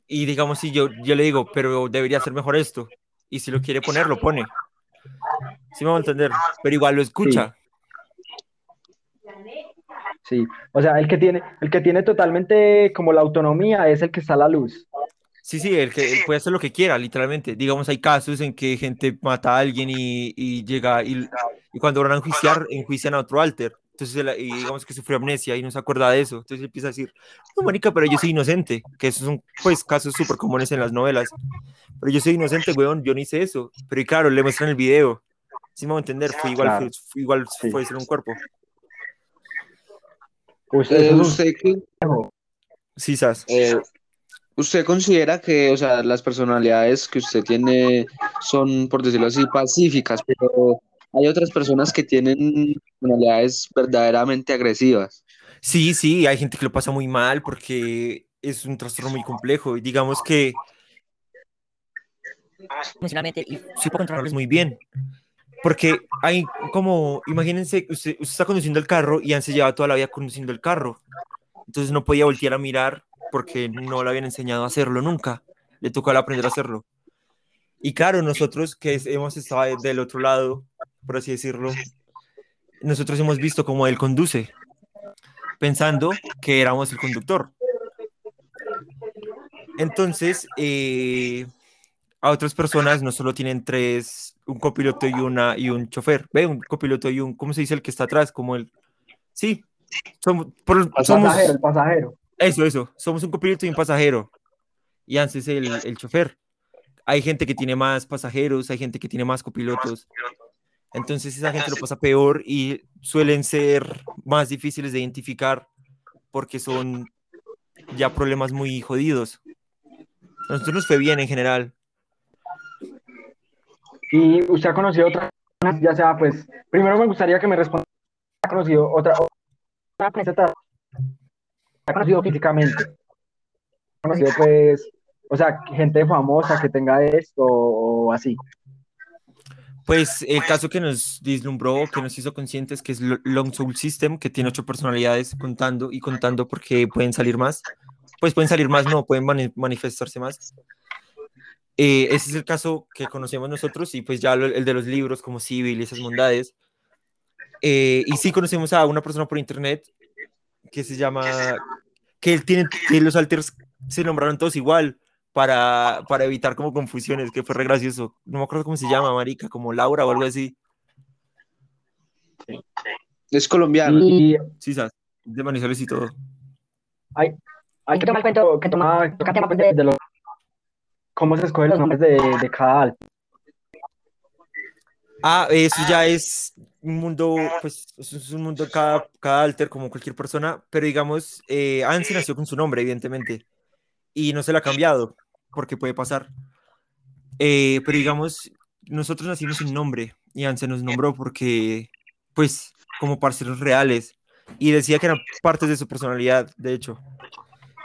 Y digamos, si yo, yo le digo, pero debería ser mejor esto. Y si lo quiere poner, lo pone. ¿Sí me va a entender? Pero igual lo escucha. Sí, o sea, el que tiene, el que tiene totalmente como la autonomía es el que está a la luz. Sí, sí, el que puede hacer lo que quiera, literalmente. Digamos, hay casos en que gente mata a alguien y, y llega y, y cuando van a enjuiciar, enjuician a otro alter. Entonces, y digamos que sufrió amnesia y no se acuerda de eso. Entonces empieza a decir, no, marica, pero yo soy inocente. Que esos son, pues, casos súper comunes en las novelas. Pero yo soy inocente, weón, yo no hice eso. Pero y claro, le muestran el video. Sí me va a entender, fue igual, Claro. fue, fue igual Sí. fue ser un cuerpo. Usted, Eh, eso es un- ¿usted, qué- Sí, Sas. eh, ¿usted considera que, o sea, las personalidades que usted tiene son, por decirlo así, pacíficas, pero hay otras personas que tienen personalidades verdaderamente agresivas? Sí, sí, hay gente que lo pasa muy mal porque es un trastorno muy complejo. Y digamos que emocionalmente y supo controlarlos muy bien. Porque hay como, imagínense, usted, usted está conduciendo el carro y antes llevaba toda la vida conduciendo el carro. Entonces no podía voltear a mirar porque no le habían enseñado a hacerlo nunca. Le tocó aprender a hacerlo. Y claro, nosotros que hemos estado de- del otro lado, por así decirlo, nosotros hemos visto cómo él conduce, pensando que éramos el conductor. Entonces, eh, a otras personas no solo tienen tres, un copiloto y una y un chofer, ve, un copiloto y un, ¿cómo se dice el que está atrás? Como el, sí, somos, por- el somos, pasajero, el pasajero. Eso, eso, somos un copiloto y un pasajero. Y Anse es el, el chofer. Hay gente que tiene más pasajeros, hay gente que tiene más copilotos. Entonces esa gente lo pasa peor y suelen ser más difíciles de identificar porque son ya problemas muy jodidos. A nosotros nos fue bien en general. Y usted ha conocido otras personas, ya sea, pues, primero me gustaría que me responda, ¿ha conocido otra, otra presenta- ¿Ha conocido físicamente? ¿Ha conocido, pues, o sea, gente famosa que tenga esto o así? Pues el caso que nos vislumbró, que nos hizo conscientes, que es Lo- Long Soul System, que tiene ocho personalidades contando y contando porque pueden salir más. Pues pueden salir más, no, pueden mani- manifestarse más. Eh, ese es el caso que conocemos nosotros y pues ya lo- el de los libros como Civil y esas bondades. Eh, y sí conocemos a una persona por internet que se llama, que él tiene, que los alters se nombraron todos igual para, para evitar como confusiones, que fue re gracioso. No me acuerdo cómo se llama, marica, como Laura o algo así. Es colombiano. Y Sí, sabes, de Manizales y todo. hay, hay que tomar cuenta que toma, toca tomar cuenta de, los, cómo se escogen los nombres de, de cada álbum. Ah, eso ya es un mundo, pues, eso es un mundo cada, cada alter como cualquier persona, pero digamos, eh, Ansi nació con su nombre, evidentemente, y no se lo ha cambiado, porque puede pasar. Eh, pero digamos, nosotros nacimos sin nombre, y Ansi nos nombró porque, pues, como parceros reales, y decía que eran partes de su personalidad, de hecho,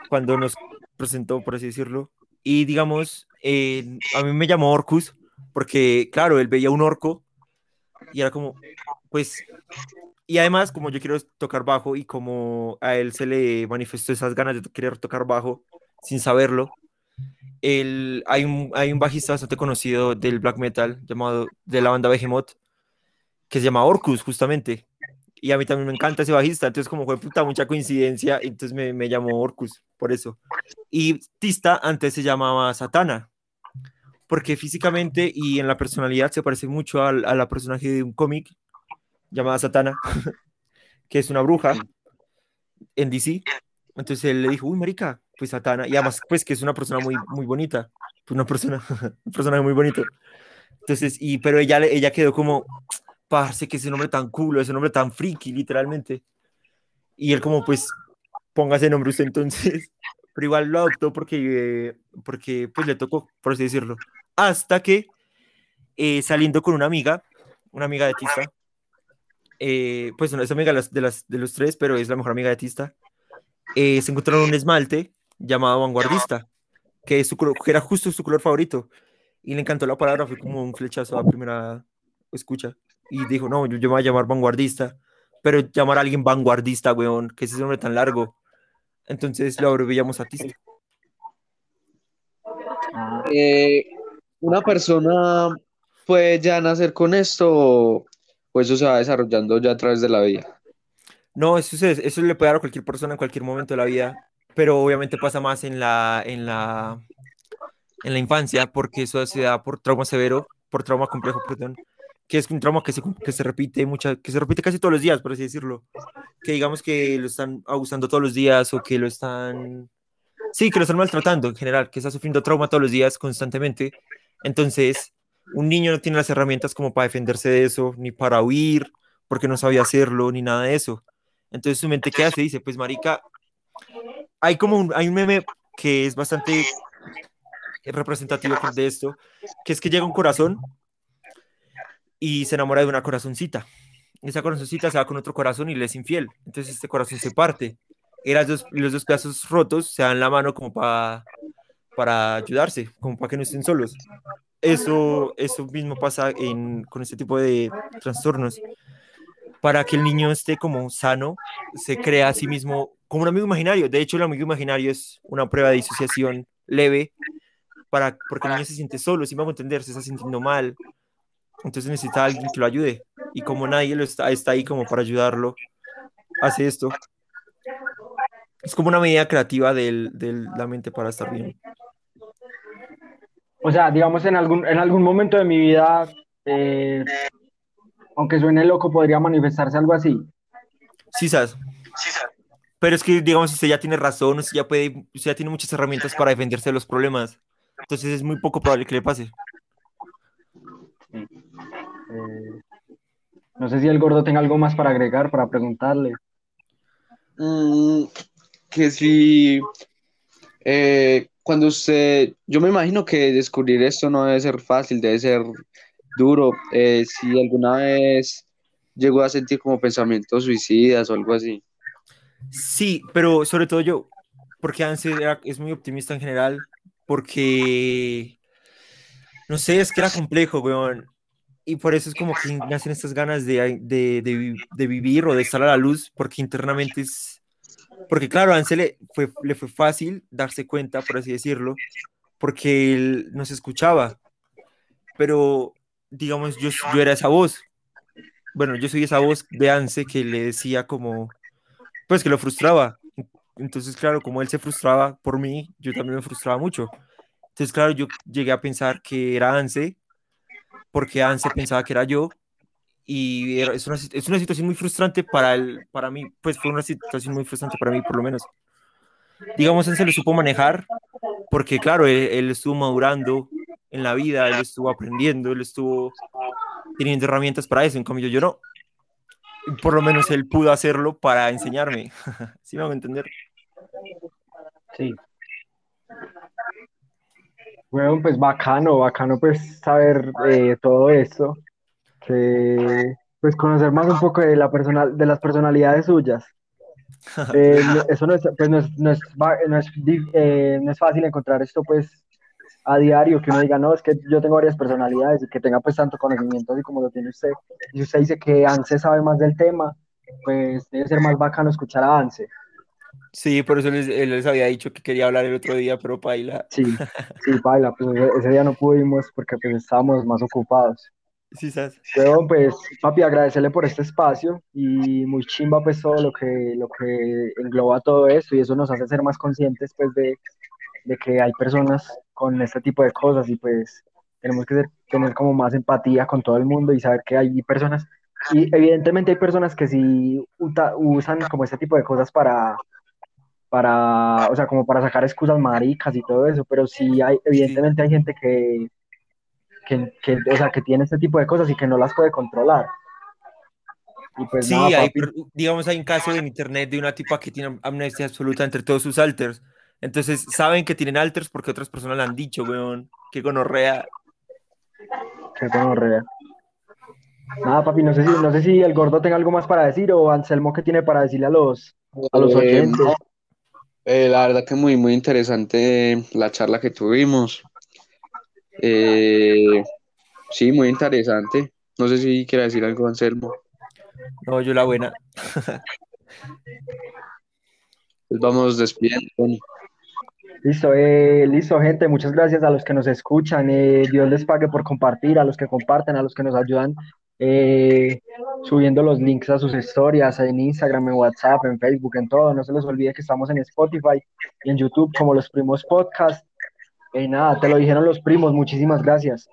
cuando nos presentó, por así decirlo, y digamos, eh, a mí me llamó Orcus, porque, claro, él veía un orco y era como, pues, y además, como yo quiero tocar bajo y como a él se le manifestó esas ganas de querer tocar bajo sin saberlo, él, hay, un, hay un bajista bastante conocido del black metal llamado de la banda Behemoth que se llama Orcus, justamente. Y a mí también me encanta ese bajista, entonces como fue puta mucha coincidencia, entonces me, me llamó Orcus, por eso. Y Tista antes se llamaba Satana, porque físicamente y en la personalidad se parece mucho al, a la personaje de un cómic llamada Satana, que es una bruja en DC. Entonces él le dijo, uy, marica, pues Satana, y además, pues que es una persona muy, muy bonita, pues, una persona, un personaje muy bonito. Entonces, y, pero ella, ella quedó como, parce, que ese nombre tan culo, ese nombre tan friki, literalmente. Y él como, pues, ponga ese nombre usted entonces. Pero igual lo adoptó porque, porque pues le tocó, por así decirlo. Hasta que eh, saliendo con una amiga, una amiga de Tista, eh, pues no es amiga de, las, de, los tres, pero es la mejor amiga de Tista, eh, se encontraron un esmalte llamado vanguardista, que, es su, que era justo su color favorito. Y le encantó la palabra, fue como un flechazo a primera escucha. Y dijo, no, yo, yo me voy a llamar vanguardista, pero llamar a alguien vanguardista, weón, que ese nombre tan largo. Entonces lo abreviamos a Tista. Eh, ¿Una persona puede ya nacer con esto o, eso se va desarrollando ya a través de la vida? No, eso, se- eso le puede dar a cualquier persona en cualquier momento de la vida, pero obviamente pasa más en la, en la, en la infancia, porque eso se da por trauma severo, por trauma complejo, perdón, que es un trauma que se, que se repite mucha, que se repite casi todos los días, por así decirlo. Que digamos que lo están abusando todos los días o que lo están, sí, que lo están maltratando en general, que está sufriendo trauma todos los días constantemente. Entonces, un niño no tiene las herramientas como para defenderse de eso, ni para huir, porque no sabía hacerlo, ni nada de eso. Entonces su mente qué hace, dice, pues marica, hay como un, hay un meme que es bastante representativo de esto, que es que llega un corazón y se enamora de una corazoncita. Esa corazoncita se va con otro corazón y le es infiel. Entonces este corazón se parte. Y los dos pedazos rotos se dan la mano como para para ayudarse, como para que no estén solos. Eso, eso mismo pasa con este tipo de trastornos. Para que el niño esté como sano, se crea a sí mismo como un amigo imaginario. De hecho, el amigo imaginario es una prueba de disociación leve, para, porque el niño se siente solo, si me hago entender, se está sintiendo mal. Entonces necesita a alguien que lo ayude. Y como nadie lo está, está ahí como para ayudarlo, hace esto. Es como una medida creativa de la mente para estar bien. O sea, digamos, en algún, en algún momento de mi vida, eh, aunque suene loco, podría manifestarse algo así. Sí, sabes. Pero es que, digamos, usted ya tiene razón, usted ya, puede, usted ya tiene muchas herramientas para defenderse de los problemas. Entonces es muy poco probable que le pase. Eh, no sé si el gordo tenga algo más para agregar, para preguntarle. Mm, que si, eh, cuando usted, yo me imagino que descubrir esto no debe ser fácil, debe ser duro. Eh, si alguna vez llegó a sentir como pensamientos suicidas o algo así. Sí, pero sobre todo yo, porque Anse es muy optimista en general, porque, no sé, es que era complejo, weón. Y por eso es como que me hacen estas ganas de, de, de, vivir o de estar a la luz, porque internamente es... Porque claro, a Anse le fue, le fue fácil darse cuenta, por así decirlo, porque él nos escuchaba. Pero, digamos, yo, yo era esa voz. Bueno, yo soy esa voz de Anse que le decía como, pues que lo frustraba. Entonces, claro, como él se frustraba por mí, yo también me frustraba mucho. Entonces, claro, yo llegué a pensar que era Anse porque Anse pensaba que era yo y es, una, es, una, situación muy frustrante para, el, para mí, pues fue una situación muy frustrante para mí por lo menos. Digamos, Anse lo supo manejar porque claro, él, estuvo madurando en la vida, él estuvo aprendiendo, él estuvo teniendo herramientas para eso, en cambio yo no. Por lo menos él pudo hacerlo para enseñarme. ¿Sí me hago entender? Sí. Bueno, pues bacano, bacano pues saber eh, todo esto, que pues conocer más un poco de la personal, de las personalidades suyas. Eh, eso no es, pues no es, no es, no es, eh, no es fácil encontrar esto pues a diario, que uno diga, no, es que yo tengo varias personalidades y que tenga pues tanto conocimiento así como lo tiene usted. Y usted dice que Anse sabe más del tema, pues debe ser más bacano escuchar a Anse. Sí, por eso les, él les había dicho que quería hablar el otro día, pero paila. Sí, sí, paila, pues ese día no pudimos porque pues estábamos más ocupados. Sí, ¿sabes? Pero pues, papi, agradecerle por este espacio y muy chimba pues todo lo que, lo que engloba todo esto y eso nos hace ser más conscientes pues de, de que hay personas con este tipo de cosas y pues tenemos que tener como más empatía con todo el mundo y saber que hay personas y evidentemente hay personas que sí usan como este tipo de cosas para, para, o sea, como para sacar excusas maricas y todo eso, pero sí hay, evidentemente hay gente que, que, que, o sea, que tiene este tipo de cosas y que no las puede controlar. Y pues sí, hay, digamos, hay un caso en internet de una tipa que tiene amnesia absoluta entre todos sus alters. Entonces, saben que tienen alters porque otras personas le han dicho, weón, que gonorrea. Que gonorrea. Nada, papi, no sé, si, no sé si el gordo tenga algo más para decir o Anselmo que tiene para decirle a los, a los eh, oyentes. Eh, la verdad que muy, muy interesante la charla que tuvimos. Eh, sí, muy interesante. No sé si quiere decir algo, Anselmo. No, yo la buena. pues vamos despidiendo, Listo, eh, listo, gente. Muchas gracias a los que nos escuchan. Dios les pague por compartir, a los que comparten, a los que nos ayudan eh, subiendo los links a sus historias en Instagram, en WhatsApp, en Facebook, en todo. No se les olvide que estamos en Spotify y en YouTube como los primos podcast. Y nada, te lo dijeron los primos. Muchísimas gracias.